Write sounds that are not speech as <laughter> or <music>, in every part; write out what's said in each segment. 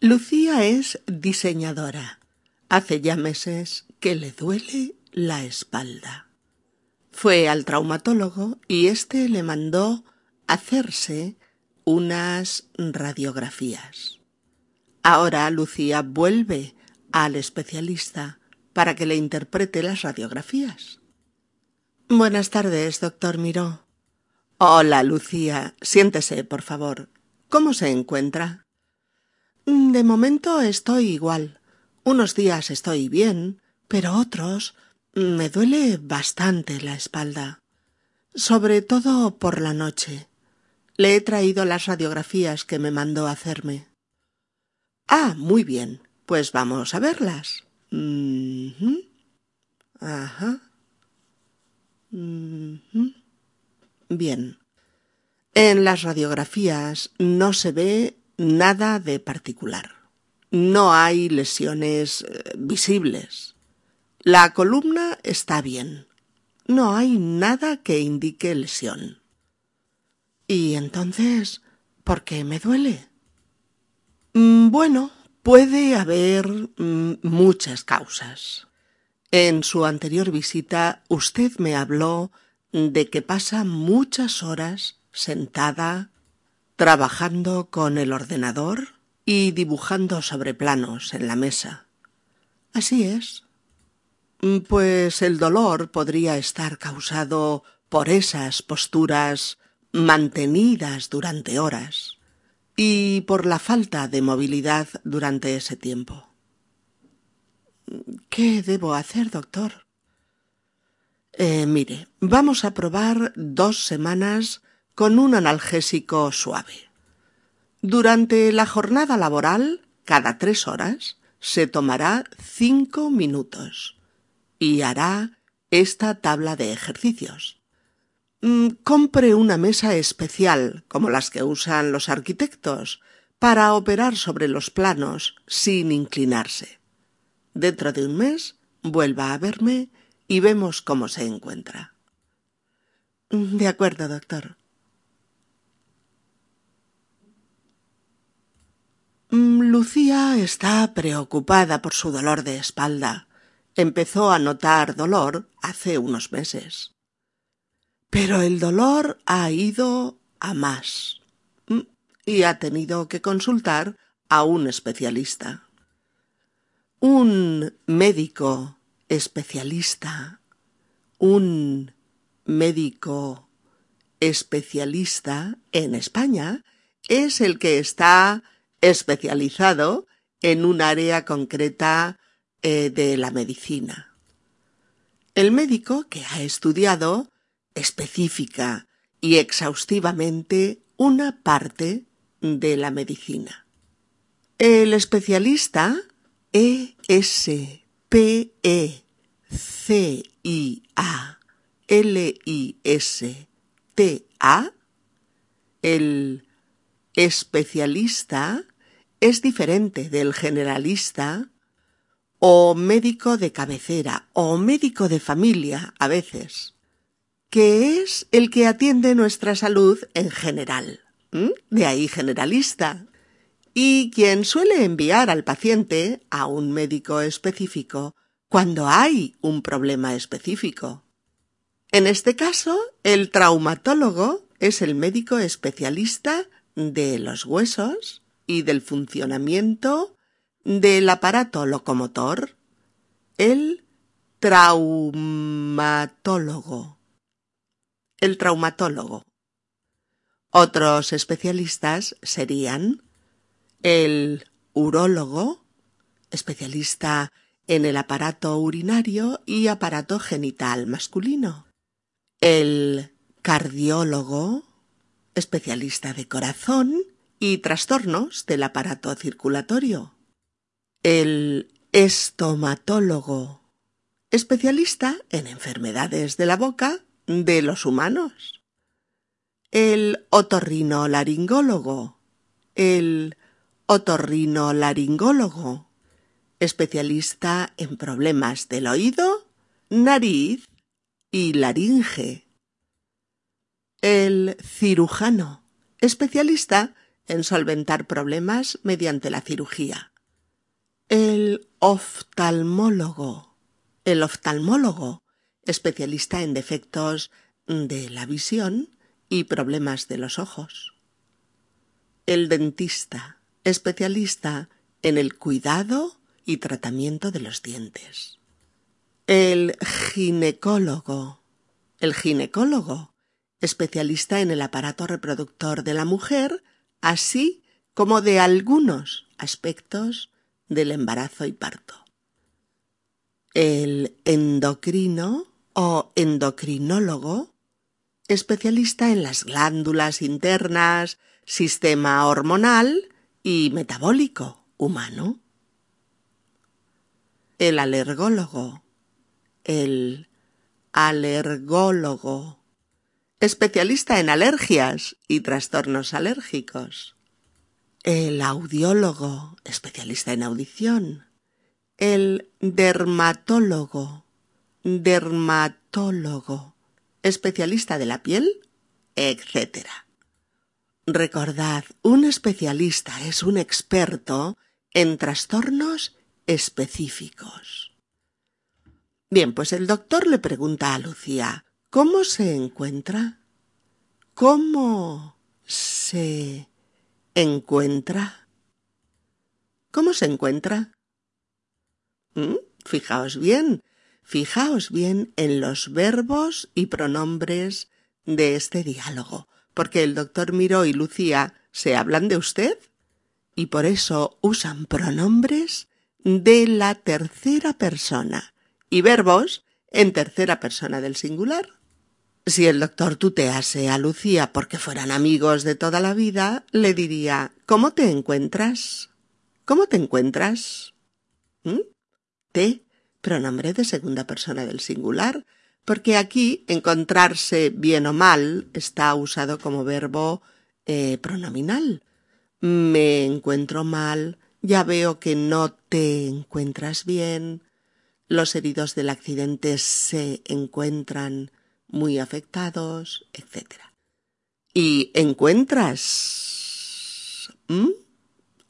Lucía es diseñadora. Hace ya meses que le duele la espalda. Fue al traumatólogo y éste le mandó hacerse unas radiografías. Ahora Lucía vuelve al especialista para que le interprete las radiografías. Buenas tardes, doctor Miró. Hola, Lucía. Siéntese, por favor. ¿Cómo se encuentra? De momento estoy igual. Unos días estoy bien, pero otros me duele bastante la espalda. Sobre todo por la noche. Le he traído las radiografías que me mandó hacerme. Ah, muy bien. Pues vamos a verlas. Ajá. Bien. En las radiografías no se ve nada de particular. No hay lesiones eh, visibles. La columna está bien. No hay nada que indique lesión. ¿Y entonces por qué me duele? Mm, bueno, puede haber mm, muchas causas. En su anterior visita usted me habló de que pasa muchas horas sentada trabajando con el ordenador y dibujando sobre planos en la mesa. Así es. Pues el dolor podría estar causado por esas posturas mantenidas durante horas y por la falta de movilidad durante ese tiempo. ¿Qué debo hacer, doctor? Eh, mire, vamos a probar dos semanas con un analgésico suave. Durante la jornada laboral, cada tres horas, se tomará cinco minutos y hará esta tabla de ejercicios. Mm, compre una mesa especial, como las que usan los arquitectos, para operar sobre los planos sin inclinarse. Dentro de un mes vuelva a verme y vemos cómo se encuentra. De acuerdo, doctor. Lucía está preocupada por su dolor de espalda empezó a notar dolor hace unos meses. Pero el dolor ha ido a más mm, y ha tenido que consultar a un especialista. Un médico especialista, un médico especialista en España es el que está especializado en un área concreta eh, de la medicina. El médico que ha estudiado específica y exhaustivamente una parte de la medicina. El especialista E S P E C I A L I S T A el especialista es diferente del generalista o médico de cabecera o médico de familia a veces, que es el que atiende nuestra salud en general, de ahí generalista, y quien suele enviar al paciente a un médico específico cuando hay un problema específico. En este caso, el traumatólogo es el médico especialista de los huesos y del funcionamiento del aparato locomotor, el traumatólogo. El traumatólogo. Otros especialistas serían el urólogo, especialista en el aparato urinario y aparato genital masculino, el cardiólogo, especialista de corazón y trastornos del aparato circulatorio, el estomatólogo, especialista en enfermedades de la boca de los humanos. El otorrinolaringólogo, el otorrinolaringólogo, especialista en problemas del oído, nariz y laringe. El cirujano, especialista en solventar problemas mediante la cirugía. El oftalmólogo. El oftalmólogo, especialista en defectos de la visión y problemas de los ojos. El dentista, especialista en el cuidado y tratamiento de los dientes. El ginecólogo. El ginecólogo, especialista en el aparato reproductor de la mujer, así como de algunos aspectos del embarazo y parto. El endocrino o endocrinólogo, especialista en las glándulas internas, sistema hormonal y metabólico humano. El alergólogo, el alergólogo, especialista en alergias y trastornos alérgicos. El audiólogo, especialista en audición. El dermatólogo, dermatólogo, especialista de la piel, etc. Recordad, un especialista es un experto en trastornos específicos. Bien, pues el doctor le pregunta a Lucía, ¿cómo se encuentra? ¿Cómo se encuentra? ¿Cómo se encuentra? ¿Mm? Fijaos bien, fijaos bien en los verbos y pronombres de este diálogo, porque el doctor Miró y Lucía se hablan de usted y por eso usan pronombres de la tercera persona y verbos en tercera persona del singular. Si el doctor tutease a Lucía porque fueran amigos de toda la vida, le diría ¿Cómo te encuentras? ¿Cómo te encuentras? ¿Mm? Te, pronombre de segunda persona del singular, porque aquí encontrarse bien o mal está usado como verbo eh, pronominal. Me encuentro mal, ya veo que no te encuentras bien, los heridos del accidente se encuentran muy afectados, etc. Y encuentras.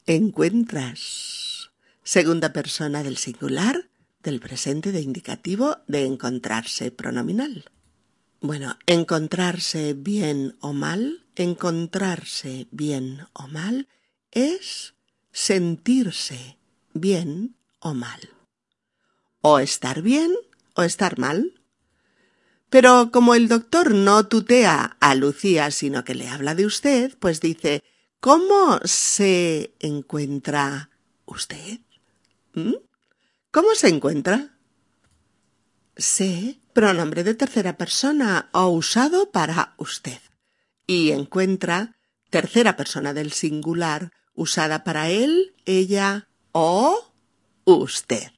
Encuentras. Segunda persona del singular del presente de indicativo de encontrarse pronominal. Bueno, encontrarse bien o mal, encontrarse bien o mal es sentirse bien o mal. O estar bien o estar mal. Pero como el doctor no tutea a Lucía, sino que le habla de usted, pues dice ¿Cómo se encuentra usted? ¿Mm? ¿Cómo se encuentra? Se, pronombre de tercera persona o usado para usted. Y encuentra, tercera persona del singular, usada para él, ella o usted.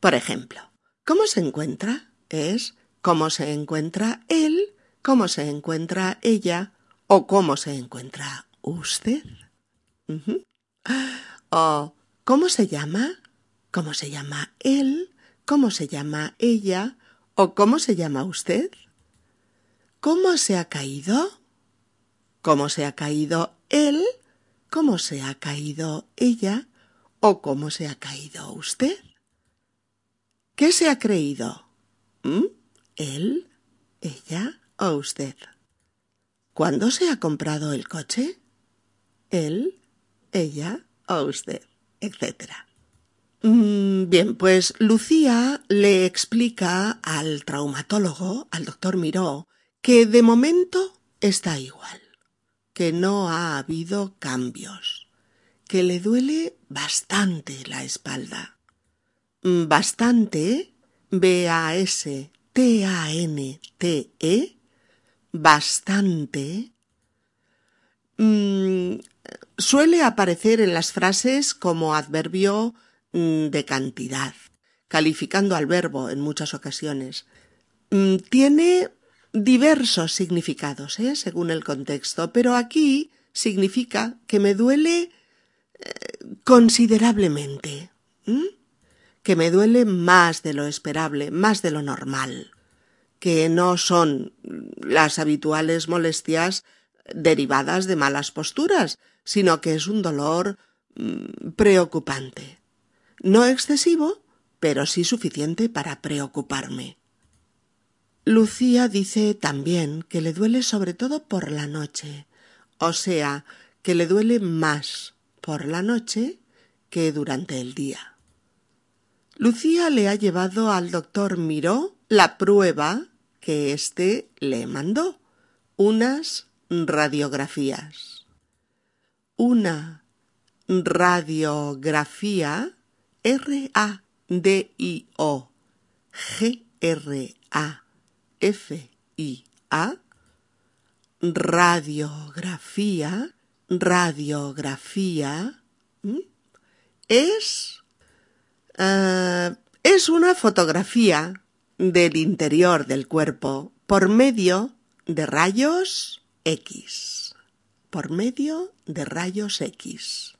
Por ejemplo, ¿cómo se encuentra? Es cómo se encuentra él, cómo se encuentra ella o cómo se encuentra usted. O ¿cómo se llama? ¿Cómo se llama él? ¿Cómo se llama ella? ¿O cómo se llama usted? ¿Cómo se ha caído? ¿Cómo se ha caído él? ¿Cómo se ha caído ella? ¿O cómo se ha caído usted? ¿Qué se ha creído? ¿Mm? ¿Él? ¿Ella? ¿O usted? ¿Cuándo se ha comprado el coche? ¿Él? ¿Ella? ¿O usted? etcétera. Mm, bien, pues Lucía le explica al traumatólogo, al doctor Miró, que de momento está igual, que no ha habido cambios, que le duele bastante la espalda. Mm, bastante, B-A-S-T-A-N-T-E, bastante, mm, suele aparecer en las frases como adverbio Mm, de cantidad, calificando al verbo en muchas ocasiones. Mm, tiene diversos significados, ¿eh? según el contexto, pero aquí significa que me duele eh, considerablemente, que me duele más de lo esperable, más de lo normal, que no son las habituales molestias derivadas de malas posturas, sino que es un dolor mm, preocupante. No excesivo, pero sí suficiente para preocuparme. Lucía dice también que le duele sobre todo por la noche, o sea, que le duele más por la noche que durante el día. Lucía le ha llevado al doctor Miró la prueba que éste le mandó, unas radiografías. Una radiografía R-A-D-I-O-G-R-A-F-I-A radiografía, radiografía, es, uh, es una fotografía del interior del cuerpo por medio de rayos X. Por medio de rayos X.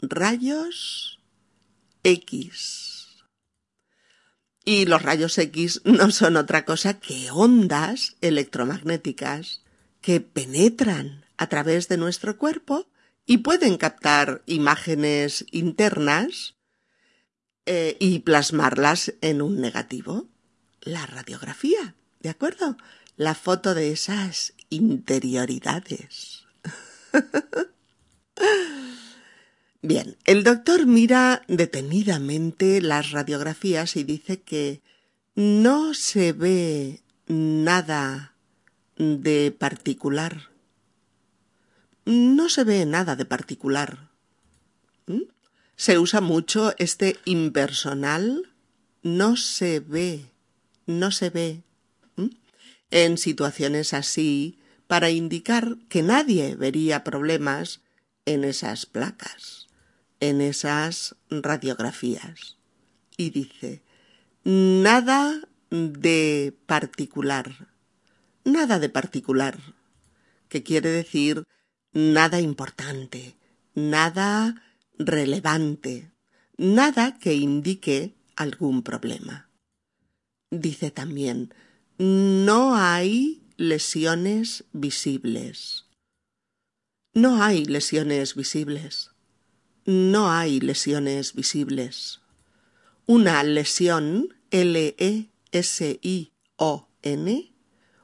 Rayos X. Y los rayos X no son otra cosa que ondas electromagnéticas que penetran a través de nuestro cuerpo y pueden captar imágenes internas eh, y plasmarlas en un negativo. La radiografía, ¿de acuerdo? La foto de esas interioridades. <laughs> Bien, el doctor mira detenidamente las radiografías y dice que no se ve nada de particular no se ve nada de particular. Se usa mucho este impersonal. No se ve, no se ve. En situaciones así, para indicar que nadie vería problemas en esas placas, en esas radiografías. Y dice, nada de particular, nada de particular, que quiere decir nada importante, nada relevante, nada que indique algún problema. Dice también, no hay lesiones visibles. No hay lesiones visibles. No hay lesiones visibles. Una lesión, L-E-S-I-O-N,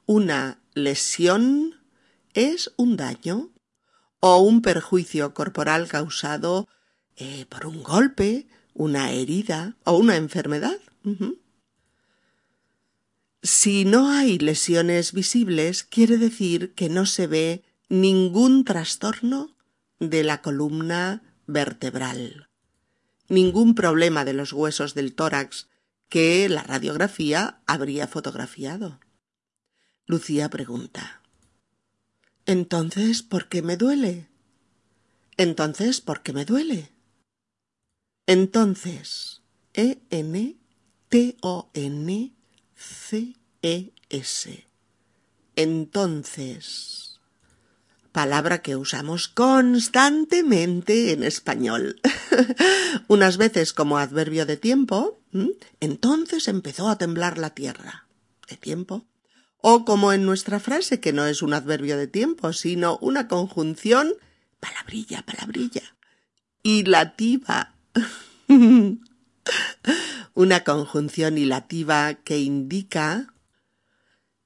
una lesión es un daño o un perjuicio corporal causado eh, por un golpe, una herida o una enfermedad. Si no hay lesiones visibles, quiere decir que no se ve ningún trastorno de la columna vertebral, ningún problema de los huesos del tórax que la radiografía habría fotografiado. Lucía pregunta entonces, ¿por qué me duele? Entonces, ¿por qué me duele? Entonces, E-N-T-O-N-C-E-S. Entonces. Palabra que usamos constantemente en español. <laughs> Unas veces como adverbio de tiempo. Entonces empezó a temblar la tierra. De tiempo o como en nuestra frase, que no es un adverbio de tiempo, sino una conjunción palabrilla, palabrilla, hilativa. <laughs> una conjunción hilativa que indica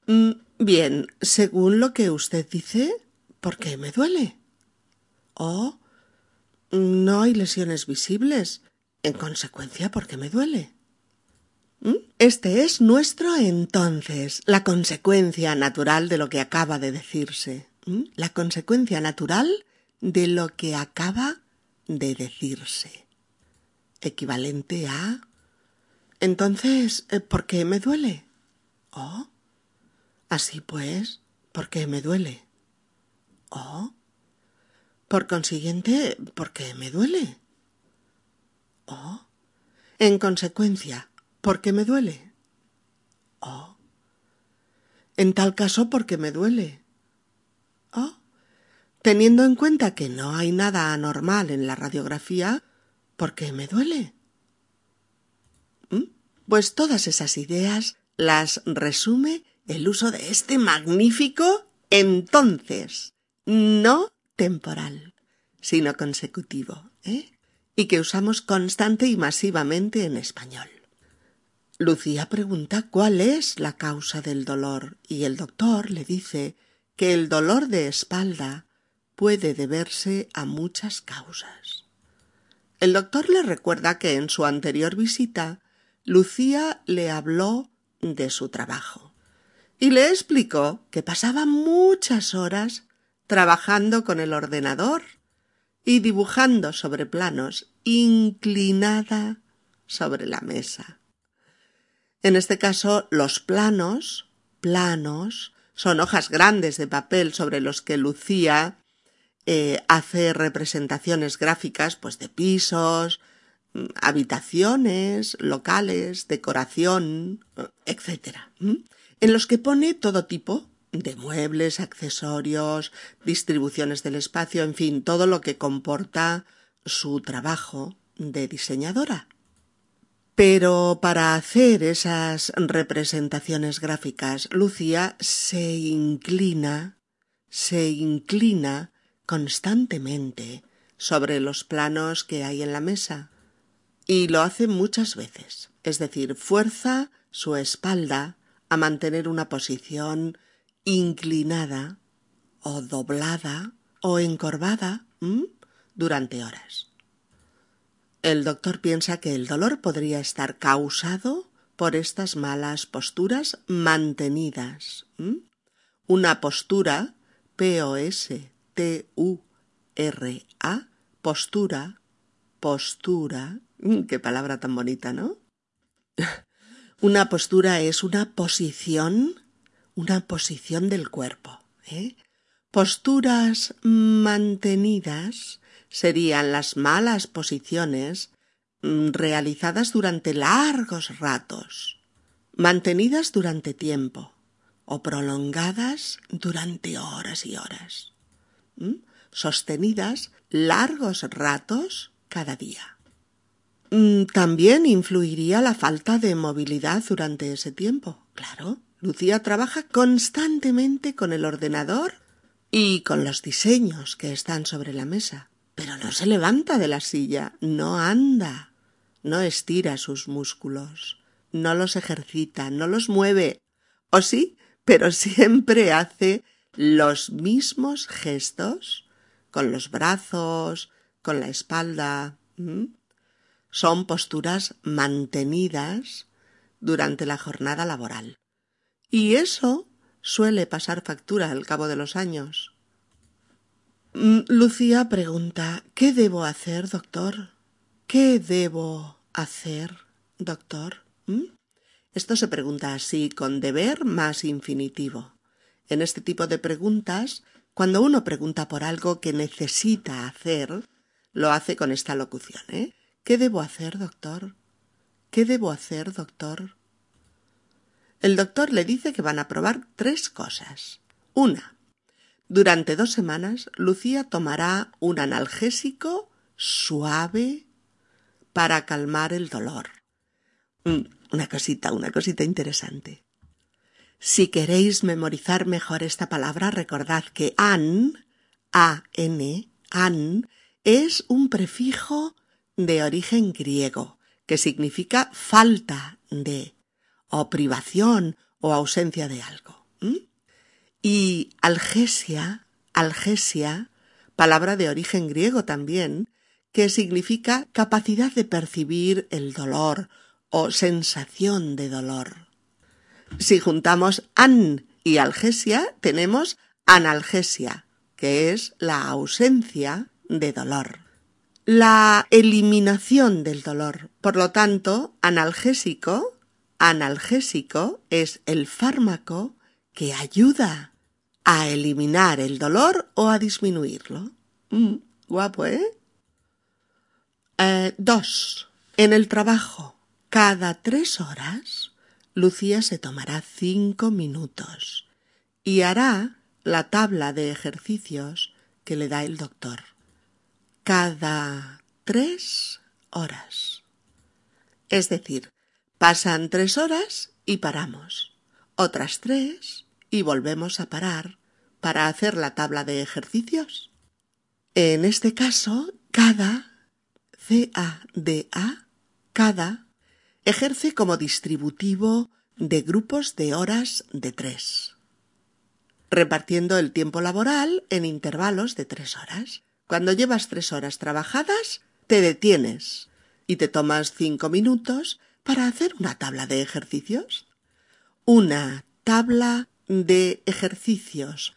mm, Bien, según lo que usted dice, ¿por qué me duele? O no hay lesiones visibles. En consecuencia, ¿por qué me duele? ¿Mm? Este es nuestro entonces, la consecuencia natural de lo que acaba de decirse. ¿Mm? La consecuencia natural de lo que acaba de decirse. Equivalente a... Entonces, eh, ¿por qué me duele? Oh. Así pues, ¿por qué me duele? Oh. Por consiguiente, ¿por qué me duele? Oh. En consecuencia, ¿Por qué me duele? Oh. En tal caso, ¿por qué me duele? Oh. Teniendo en cuenta que no hay nada anormal en la radiografía, ¿por qué me duele? ¿Mm? Pues todas esas ideas las resume el uso de este magnífico entonces. no temporal, sino consecutivo, ¿eh? y que usamos constante y masivamente en español. Lucía pregunta cuál es la causa del dolor y el doctor le dice que el dolor de espalda puede deberse a muchas causas. El doctor le recuerda que en su anterior visita Lucía le habló de su trabajo y le explicó que pasaba muchas horas trabajando con el ordenador y dibujando sobre planos inclinada sobre la mesa. En este caso, los planos, planos, son hojas grandes de papel sobre los que Lucía eh, hace representaciones gráficas pues de pisos, mm, habitaciones, locales, decoración, etc. en los que pone todo tipo de muebles, accesorios, distribuciones del espacio, en fin, todo lo que comporta su trabajo de diseñadora. Pero para hacer esas representaciones gráficas, Lucía se inclina, se inclina constantemente sobre los planos que hay en la mesa. Y lo hace muchas veces, es decir, fuerza su espalda a mantener una posición inclinada o doblada o encorvada durante horas. El doctor piensa que el dolor podría estar causado por estas malas posturas mantenidas. Una postura, P-O-S-T-U-R-A, postura, postura, qué palabra tan bonita, ¿no? <laughs> una postura es una posición, una posición del cuerpo. ¿eh? Posturas mantenidas serían las malas posiciones mm, realizadas durante largos ratos, mantenidas durante tiempo o prolongadas durante horas y horas, sostenidas largos ratos cada día. Mm, también influiría la falta de movilidad durante ese tiempo. Claro, Lucía trabaja constantemente con el ordenador y con los diseños que están sobre la mesa pero no se levanta de la silla, no anda, no estira sus músculos, no los ejercita, no los mueve. O sí, pero siempre hace los mismos gestos con los brazos, con la espalda. Son posturas mantenidas durante la jornada laboral. Y eso suele pasar factura al cabo de los años. Mm, Lucía pregunta ¿Qué debo hacer, doctor? ¿Qué debo hacer, doctor? Esto se pregunta así, con deber más infinitivo. En este tipo de preguntas, cuando uno pregunta por algo que necesita hacer, lo hace con esta locución, ¿eh? ¿Qué debo hacer, doctor? ¿Qué debo hacer, doctor? El doctor le dice que van a probar tres cosas. Una, durante dos semanas, Lucía tomará un analgésico suave para calmar el dolor. Mm, una cosita, una cosita interesante. Si queréis memorizar mejor esta palabra, recordad que an, a-n, an, es un prefijo de origen griego que significa falta de, o privación o ausencia de algo. Y algesia, algesia, palabra de origen griego también, que significa capacidad de percibir el dolor o sensación de dolor. Si juntamos an y algesia, tenemos analgesia, que es la ausencia de dolor. La eliminación del dolor. Por lo tanto, analgésico, analgésico es el fármaco que ayuda a eliminar el dolor o a disminuirlo. Mm, guapo, ¿eh? ¿eh? Dos. En el trabajo, cada tres horas, Lucía se tomará cinco minutos y hará la tabla de ejercicios que le da el doctor. Cada tres horas. Es decir, pasan tres horas y paramos. Otras tres y volvemos a parar para hacer la tabla de ejercicios? En este caso, cada, C-A-D-A, cada, ejerce como distributivo de grupos de horas de tres, repartiendo el tiempo laboral en intervalos de tres horas. Cuando llevas tres horas trabajadas, te detienes y te tomas cinco minutos para hacer una tabla de ejercicios. Una tabla de ejercicios.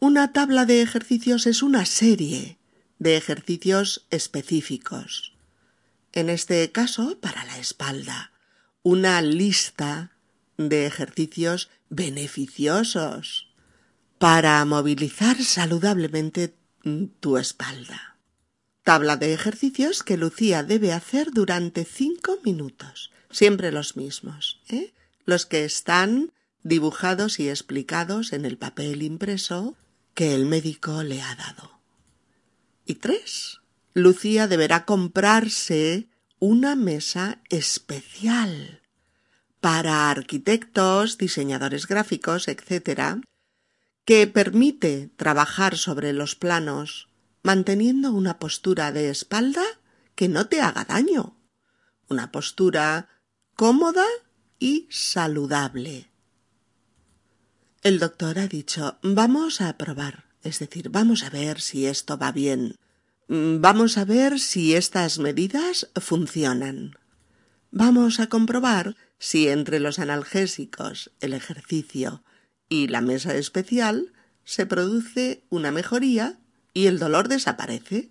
Una tabla de ejercicios es una serie de ejercicios específicos. En este caso, para la espalda, una lista de ejercicios beneficiosos para movilizar saludablemente tu espalda. Tabla de ejercicios que Lucía debe hacer durante cinco minutos, siempre los mismos, ¿eh? los que están dibujados y explicados en el papel impreso que el médico le ha dado. Y tres, Lucía deberá comprarse una mesa especial para arquitectos, diseñadores gráficos, etc., que permite trabajar sobre los planos manteniendo una postura de espalda que no te haga daño, una postura cómoda y saludable. El doctor ha dicho vamos a probar, es decir, vamos a ver si esto va bien, vamos a ver si estas medidas funcionan. Vamos a comprobar si entre los analgésicos, el ejercicio y la mesa especial se produce una mejoría y el dolor desaparece.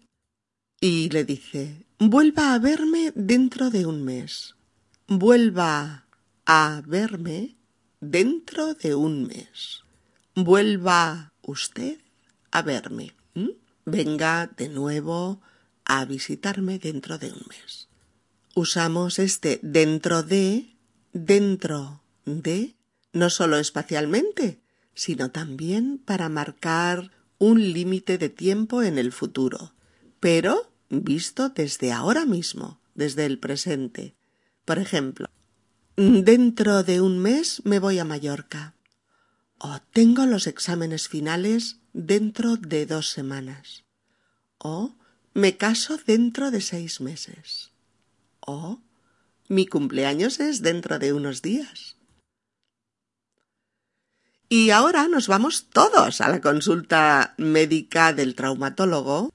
Y le dice vuelva a verme dentro de un mes. Vuelva a verme dentro de un mes. Vuelva usted a verme. Venga de nuevo a visitarme dentro de un mes. Usamos este dentro de, dentro de, no solo espacialmente, sino también para marcar un límite de tiempo en el futuro, pero visto desde ahora mismo, desde el presente. Por ejemplo, dentro de un mes me voy a Mallorca. O tengo los exámenes finales dentro de dos semanas. O me caso dentro de seis meses. O mi cumpleaños es dentro de unos días. Y ahora nos vamos todos a la consulta médica del traumatólogo,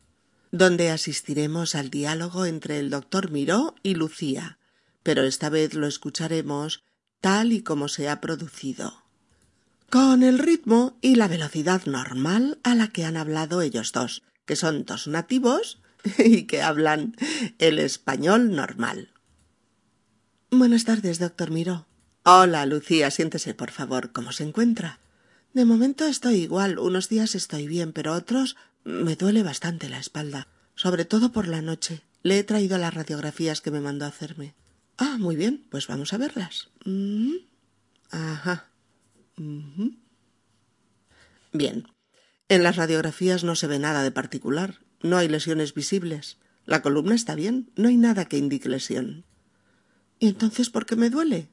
donde asistiremos al diálogo entre el doctor Miró y Lucía, pero esta vez lo escucharemos tal y como se ha producido, con el ritmo y la velocidad normal a la que han hablado ellos dos, que son dos nativos <laughs> y que hablan el español normal. Buenas tardes, doctor Miró. Hola, Lucía, siéntese, por favor. ¿Cómo se encuentra? De momento estoy igual. Unos días estoy bien, pero otros me duele bastante la espalda, sobre todo por la noche. Le he traído las radiografías que me mandó hacerme. Ah, muy bien, pues vamos a verlas. Ajá. Bien. En las radiografías no se ve nada de particular. No hay lesiones visibles. La columna está bien. No hay nada que indique lesión. ¿Y entonces por qué me duele?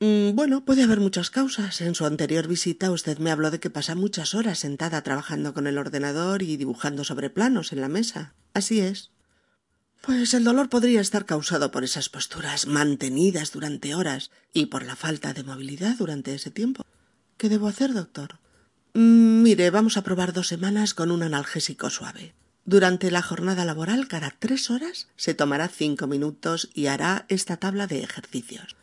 Mm, bueno, puede haber muchas causas. En su anterior visita usted me habló de que pasa muchas horas sentada trabajando con el ordenador y dibujando sobre planos en la mesa. Así es. Pues el dolor podría estar causado por esas posturas mantenidas durante horas y por la falta de movilidad durante ese tiempo. ¿Qué debo hacer, doctor? Mm, mire, vamos a probar dos semanas con un analgésico suave. Durante la jornada laboral, cada tres horas, se tomará cinco minutos y hará esta tabla de ejercicios.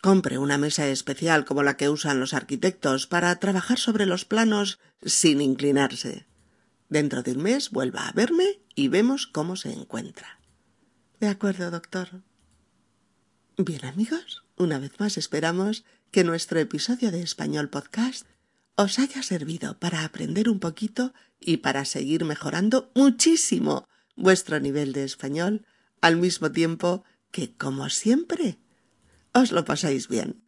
Compre una mesa especial como la que usan los arquitectos para trabajar sobre los planos sin inclinarse. Dentro de un mes vuelva a verme y vemos cómo se encuentra. De acuerdo, doctor. Bien, amigos, una vez más esperamos que nuestro episodio de Español Podcast os haya servido para aprender un poquito y para seguir mejorando muchísimo vuestro nivel de español, al mismo tiempo que, como siempre, os lo pasáis bien.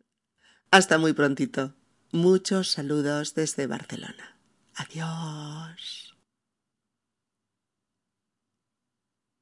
Hasta muy prontito. Muchos saludos desde Barcelona. Adiós.